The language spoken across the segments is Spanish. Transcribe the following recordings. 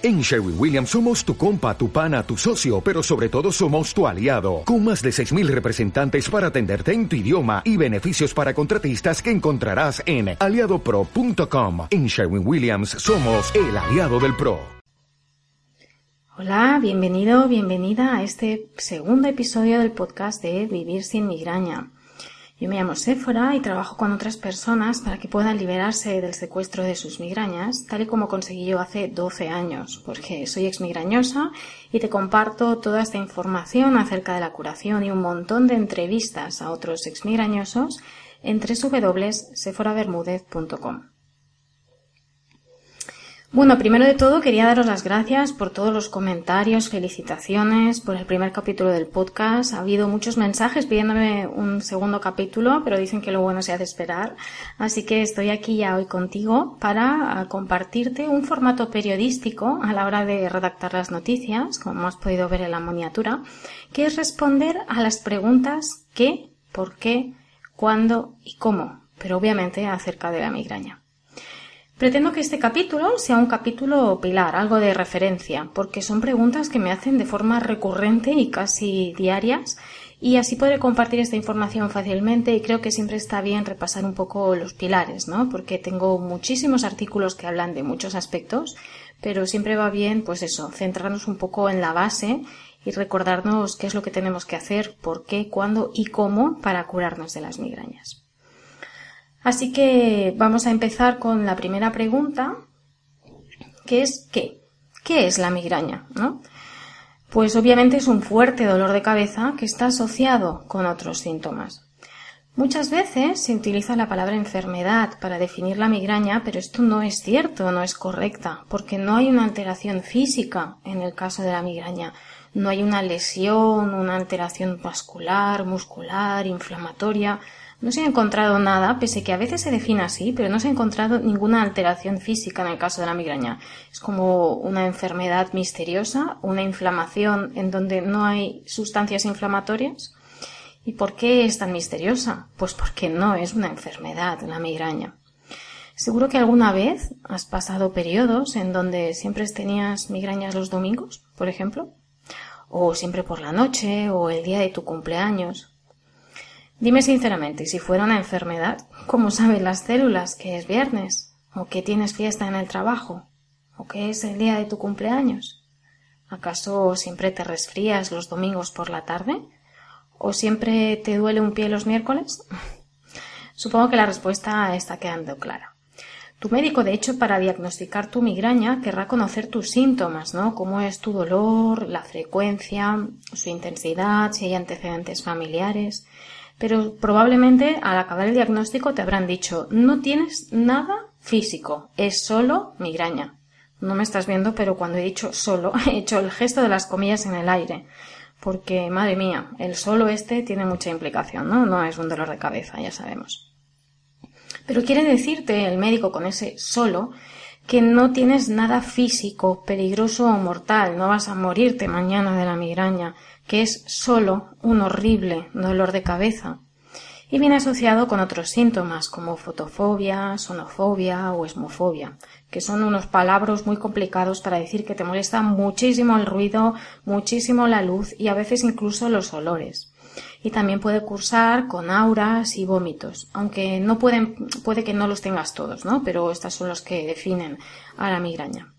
En Sherwin Williams somos tu compa, tu pana, tu socio, pero sobre todo somos tu aliado, con más de 6.000 representantes para atenderte en tu idioma y beneficios para contratistas que encontrarás en aliadopro.com. En Sherwin Williams somos el aliado del PRO. Hola, bienvenido, bienvenida a este segundo episodio del podcast de Vivir sin migraña. Yo me llamo Séfora y trabajo con otras personas para que puedan liberarse del secuestro de sus migrañas, tal y como conseguí yo hace 12 años, porque soy exmigrañosa y te comparto toda esta información acerca de la curación y un montón de entrevistas a otros exmigrañosos en www.seforabermudez.com. Bueno, primero de todo quería daros las gracias por todos los comentarios, felicitaciones por el primer capítulo del podcast. Ha habido muchos mensajes pidiéndome un segundo capítulo, pero dicen que lo bueno se ha de esperar. Así que estoy aquí ya hoy contigo para ah, compartirte un formato periodístico a la hora de redactar las noticias, como has podido ver en la miniatura, que es responder a las preguntas qué, por qué, cuándo y cómo, pero obviamente acerca de la migraña. Pretendo que este capítulo sea un capítulo pilar, algo de referencia, porque son preguntas que me hacen de forma recurrente y casi diarias y así podré compartir esta información fácilmente y creo que siempre está bien repasar un poco los pilares, ¿no? Porque tengo muchísimos artículos que hablan de muchos aspectos, pero siempre va bien, pues eso, centrarnos un poco en la base y recordarnos qué es lo que tenemos que hacer, por qué, cuándo y cómo para curarnos de las migrañas. Así que vamos a empezar con la primera pregunta, que es ¿qué? ¿Qué es la migraña? Pues obviamente es un fuerte dolor de cabeza que está asociado con otros síntomas. Muchas veces se utiliza la palabra enfermedad para definir la migraña, pero esto no es cierto, no es correcta, porque no hay una alteración física en el caso de la migraña. No hay una lesión, una alteración vascular, muscular, inflamatoria. No se ha encontrado nada, pese que a veces se define así, pero no se ha encontrado ninguna alteración física en el caso de la migraña. Es como una enfermedad misteriosa, una inflamación en donde no hay sustancias inflamatorias. ¿Y por qué es tan misteriosa? Pues porque no es una enfermedad la migraña. Seguro que alguna vez has pasado periodos en donde siempre tenías migrañas los domingos, por ejemplo, o siempre por la noche, o el día de tu cumpleaños, Dime sinceramente, si fuera una enfermedad, ¿cómo saben las células que es viernes? ¿O que tienes fiesta en el trabajo? ¿O que es el día de tu cumpleaños? ¿Acaso siempre te resfrías los domingos por la tarde? ¿O siempre te duele un pie los miércoles? Supongo que la respuesta está quedando clara. Tu médico, de hecho, para diagnosticar tu migraña, querrá conocer tus síntomas, ¿no? Cómo es tu dolor, la frecuencia, su intensidad, si hay antecedentes familiares pero probablemente al acabar el diagnóstico te habrán dicho no tienes nada físico, es solo migraña. No me estás viendo, pero cuando he dicho solo, he hecho el gesto de las comillas en el aire. Porque, madre mía, el solo este tiene mucha implicación, ¿no? No es un dolor de cabeza, ya sabemos. Pero quiere decirte el médico con ese solo que no tienes nada físico, peligroso o mortal, no vas a morirte mañana de la migraña, que es solo un horrible dolor de cabeza y viene asociado con otros síntomas como fotofobia, sonofobia o esmofobia, que son unos palabras muy complicados para decir que te molesta muchísimo el ruido, muchísimo la luz y a veces incluso los olores. Y también puede cursar con auras y vómitos, aunque no pueden, puede que no los tengas todos, ¿no? Pero estos son los que definen a la migraña.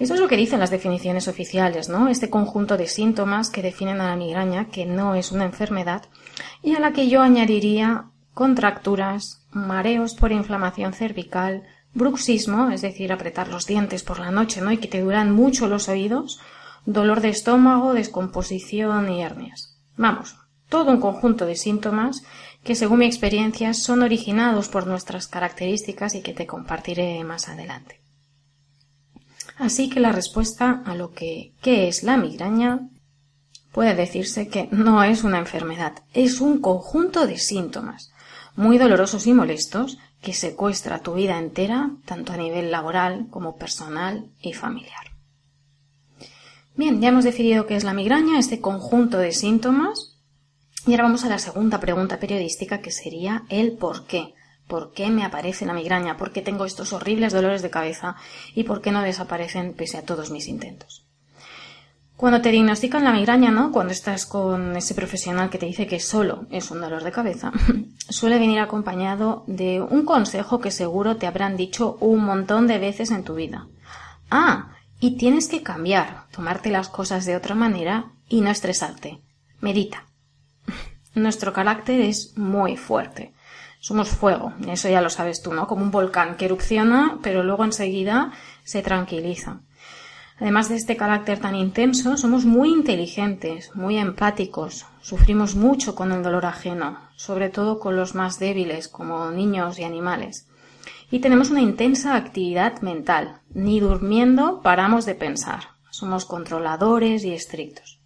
Eso es lo que dicen las definiciones oficiales, ¿no? Este conjunto de síntomas que definen a la migraña, que no es una enfermedad, y a la que yo añadiría contracturas, mareos por inflamación cervical, bruxismo, es decir, apretar los dientes por la noche, ¿no? Y que te duran mucho los oídos, dolor de estómago, descomposición y hernias. Vamos, todo un conjunto de síntomas que, según mi experiencia, son originados por nuestras características y que te compartiré más adelante. Así que la respuesta a lo que ¿qué es la migraña? puede decirse que no es una enfermedad, es un conjunto de síntomas muy dolorosos y molestos que secuestra tu vida entera, tanto a nivel laboral como personal y familiar. Bien, ya hemos definido qué es la migraña, este conjunto de síntomas, y ahora vamos a la segunda pregunta periodística que sería el por qué. ¿Por qué me aparece la migraña? ¿Por qué tengo estos horribles dolores de cabeza? ¿Y por qué no desaparecen pese a todos mis intentos? Cuando te diagnostican la migraña, ¿no? Cuando estás con ese profesional que te dice que solo es un dolor de cabeza, suele venir acompañado de un consejo que seguro te habrán dicho un montón de veces en tu vida. Ah, y tienes que cambiar, tomarte las cosas de otra manera y no estresarte. Medita. Nuestro carácter es muy fuerte. Somos fuego, eso ya lo sabes tú, ¿no? Como un volcán que erupciona, pero luego enseguida se tranquiliza. Además de este carácter tan intenso, somos muy inteligentes, muy empáticos, sufrimos mucho con el dolor ajeno, sobre todo con los más débiles, como niños y animales. Y tenemos una intensa actividad mental. Ni durmiendo paramos de pensar. Somos controladores y estrictos.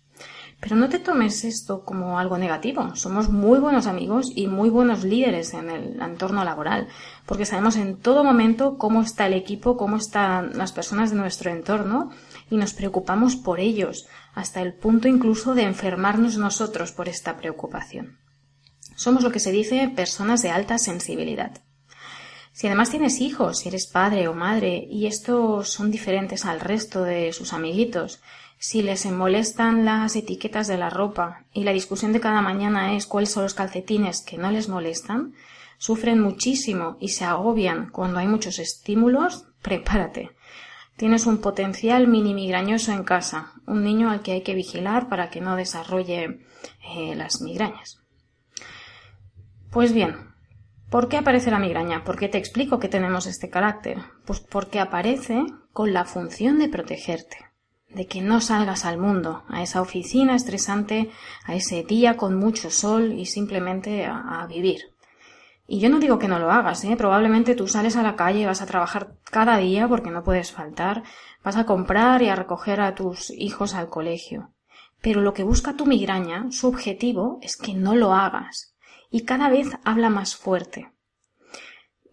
Pero no te tomes esto como algo negativo. Somos muy buenos amigos y muy buenos líderes en el entorno laboral, porque sabemos en todo momento cómo está el equipo, cómo están las personas de nuestro entorno y nos preocupamos por ellos, hasta el punto incluso de enfermarnos nosotros por esta preocupación. Somos lo que se dice personas de alta sensibilidad. Si además tienes hijos, si eres padre o madre, y estos son diferentes al resto de sus amiguitos, si les molestan las etiquetas de la ropa y la discusión de cada mañana es cuáles son los calcetines que no les molestan, sufren muchísimo y se agobian cuando hay muchos estímulos, prepárate, Tienes un potencial mini migrañoso en casa, un niño al que hay que vigilar para que no desarrolle eh, las migrañas. Pues bien, ¿por qué aparece la migraña? ¿Por qué te explico que tenemos este carácter? Pues porque aparece con la función de protegerte, de que no salgas al mundo, a esa oficina estresante, a ese día con mucho sol y simplemente a vivir. Y yo no digo que no lo hagas, ¿eh? Probablemente tú sales a la calle, vas a trabajar cada día porque no puedes faltar, vas a comprar y a recoger a tus hijos al colegio. Pero lo que busca tu migraña, su objetivo, es que no lo hagas. Y cada vez habla más fuerte.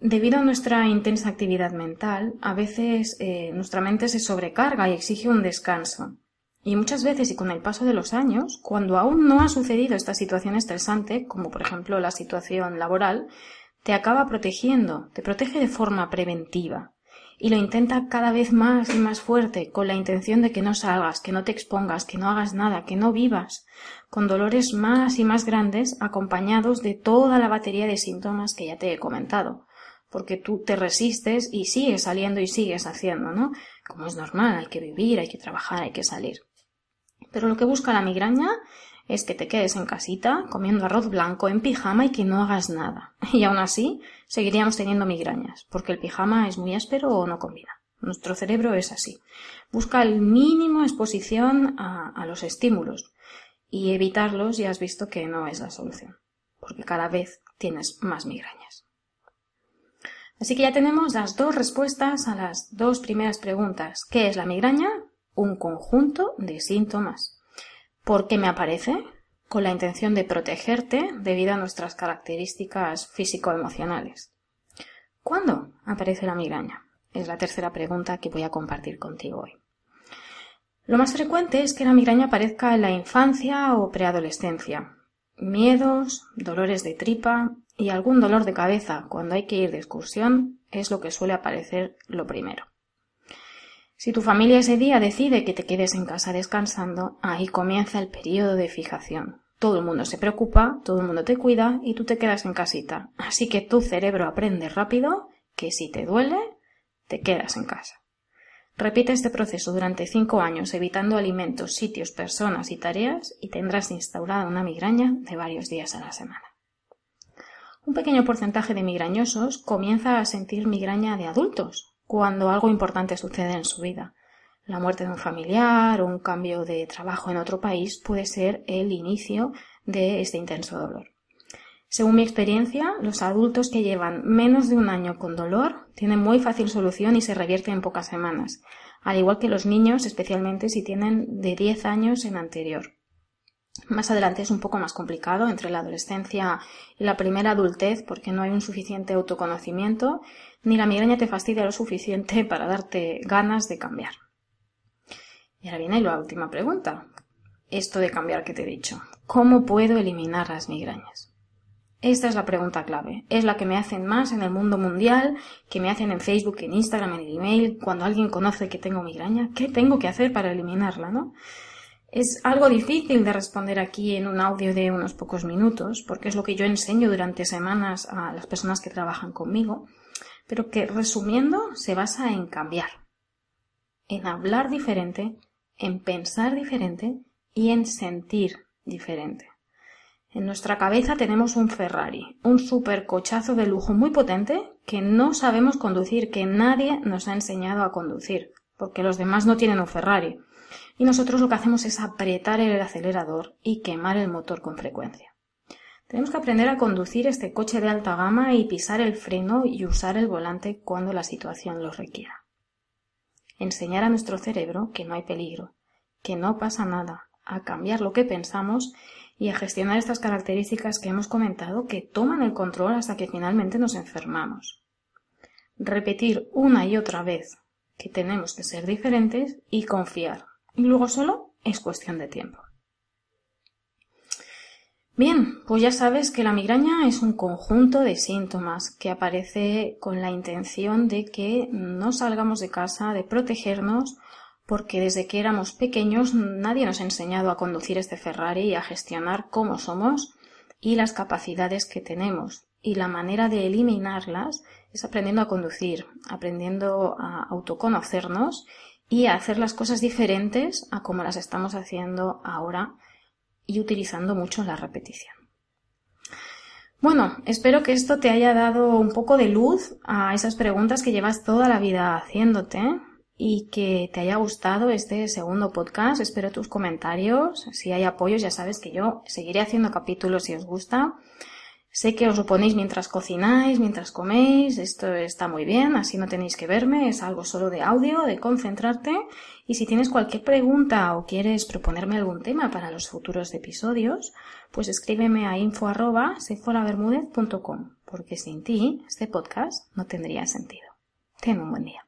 Debido a nuestra intensa actividad mental, a veces eh, nuestra mente se sobrecarga y exige un descanso. Y muchas veces y con el paso de los años, cuando aún no ha sucedido esta situación estresante, como por ejemplo la situación laboral, te acaba protegiendo, te protege de forma preventiva y lo intenta cada vez más y más fuerte con la intención de que no salgas, que no te expongas, que no hagas nada, que no vivas, con dolores más y más grandes acompañados de toda la batería de síntomas que ya te he comentado, porque tú te resistes y sigues saliendo y sigues haciendo, ¿no? Como es normal, hay que vivir, hay que trabajar, hay que salir. Pero lo que busca la migraña es que te quedes en casita comiendo arroz blanco en pijama y que no hagas nada. Y aún así seguiríamos teniendo migrañas, porque el pijama es muy áspero o no combina. Nuestro cerebro es así. Busca el mínimo exposición a, a los estímulos y evitarlos ya has visto que no es la solución, porque cada vez tienes más migrañas. Así que ya tenemos las dos respuestas a las dos primeras preguntas. ¿Qué es la migraña? un conjunto de síntomas. ¿Por qué me aparece? Con la intención de protegerte debido a nuestras características físico-emocionales. ¿Cuándo aparece la migraña? Es la tercera pregunta que voy a compartir contigo hoy. Lo más frecuente es que la migraña aparezca en la infancia o preadolescencia. Miedos, dolores de tripa y algún dolor de cabeza cuando hay que ir de excursión es lo que suele aparecer lo primero. Si tu familia ese día decide que te quedes en casa descansando, ahí comienza el periodo de fijación. Todo el mundo se preocupa, todo el mundo te cuida y tú te quedas en casita. Así que tu cerebro aprende rápido que si te duele, te quedas en casa. Repite este proceso durante cinco años evitando alimentos, sitios, personas y tareas y tendrás instaurada una migraña de varios días a la semana. Un pequeño porcentaje de migrañosos comienza a sentir migraña de adultos, cuando algo importante sucede en su vida. La muerte de un familiar o un cambio de trabajo en otro país puede ser el inicio de este intenso dolor. Según mi experiencia, los adultos que llevan menos de un año con dolor tienen muy fácil solución y se revierte en pocas semanas, al igual que los niños, especialmente si tienen de 10 años en anterior. Más adelante es un poco más complicado entre la adolescencia y la primera adultez porque no hay un suficiente autoconocimiento ni la migraña te fastidia lo suficiente para darte ganas de cambiar. Y ahora viene la última pregunta. Esto de cambiar que te he dicho. ¿Cómo puedo eliminar las migrañas? Esta es la pregunta clave. Es la que me hacen más en el mundo mundial, que me hacen en Facebook, en Instagram, en el email, cuando alguien conoce que tengo migraña. ¿Qué tengo que hacer para eliminarla, no? Es algo difícil de responder aquí en un audio de unos pocos minutos, porque es lo que yo enseño durante semanas a las personas que trabajan conmigo, pero que resumiendo se basa en cambiar, en hablar diferente, en pensar diferente y en sentir diferente. En nuestra cabeza tenemos un Ferrari, un supercochazo de lujo muy potente que no sabemos conducir, que nadie nos ha enseñado a conducir, porque los demás no tienen un Ferrari y nosotros lo que hacemos es apretar el acelerador y quemar el motor con frecuencia. Tenemos que aprender a conducir este coche de alta gama y pisar el freno y usar el volante cuando la situación lo requiera. Enseñar a nuestro cerebro que no hay peligro, que no pasa nada, a cambiar lo que pensamos y a gestionar estas características que hemos comentado que toman el control hasta que finalmente nos enfermamos. Repetir una y otra vez que tenemos que ser diferentes y confiar luego solo es cuestión de tiempo. Bien, pues ya sabes que la migraña es un conjunto de síntomas que aparece con la intención de que no salgamos de casa, de protegernos, porque desde que éramos pequeños nadie nos ha enseñado a conducir este Ferrari y a gestionar cómo somos y las capacidades que tenemos. Y la manera de eliminarlas es aprendiendo a conducir, aprendiendo a autoconocernos y hacer las cosas diferentes a como las estamos haciendo ahora y utilizando mucho la repetición. Bueno, espero que esto te haya dado un poco de luz a esas preguntas que llevas toda la vida haciéndote y que te haya gustado este segundo podcast. Espero tus comentarios. Si hay apoyos, ya sabes que yo seguiré haciendo capítulos si os gusta. Sé que os lo ponéis mientras cocináis, mientras coméis, esto está muy bien, así no tenéis que verme, es algo solo de audio, de concentrarte. Y si tienes cualquier pregunta o quieres proponerme algún tema para los futuros episodios, pues escríbeme a info porque sin ti este podcast no tendría sentido. Ten un buen día.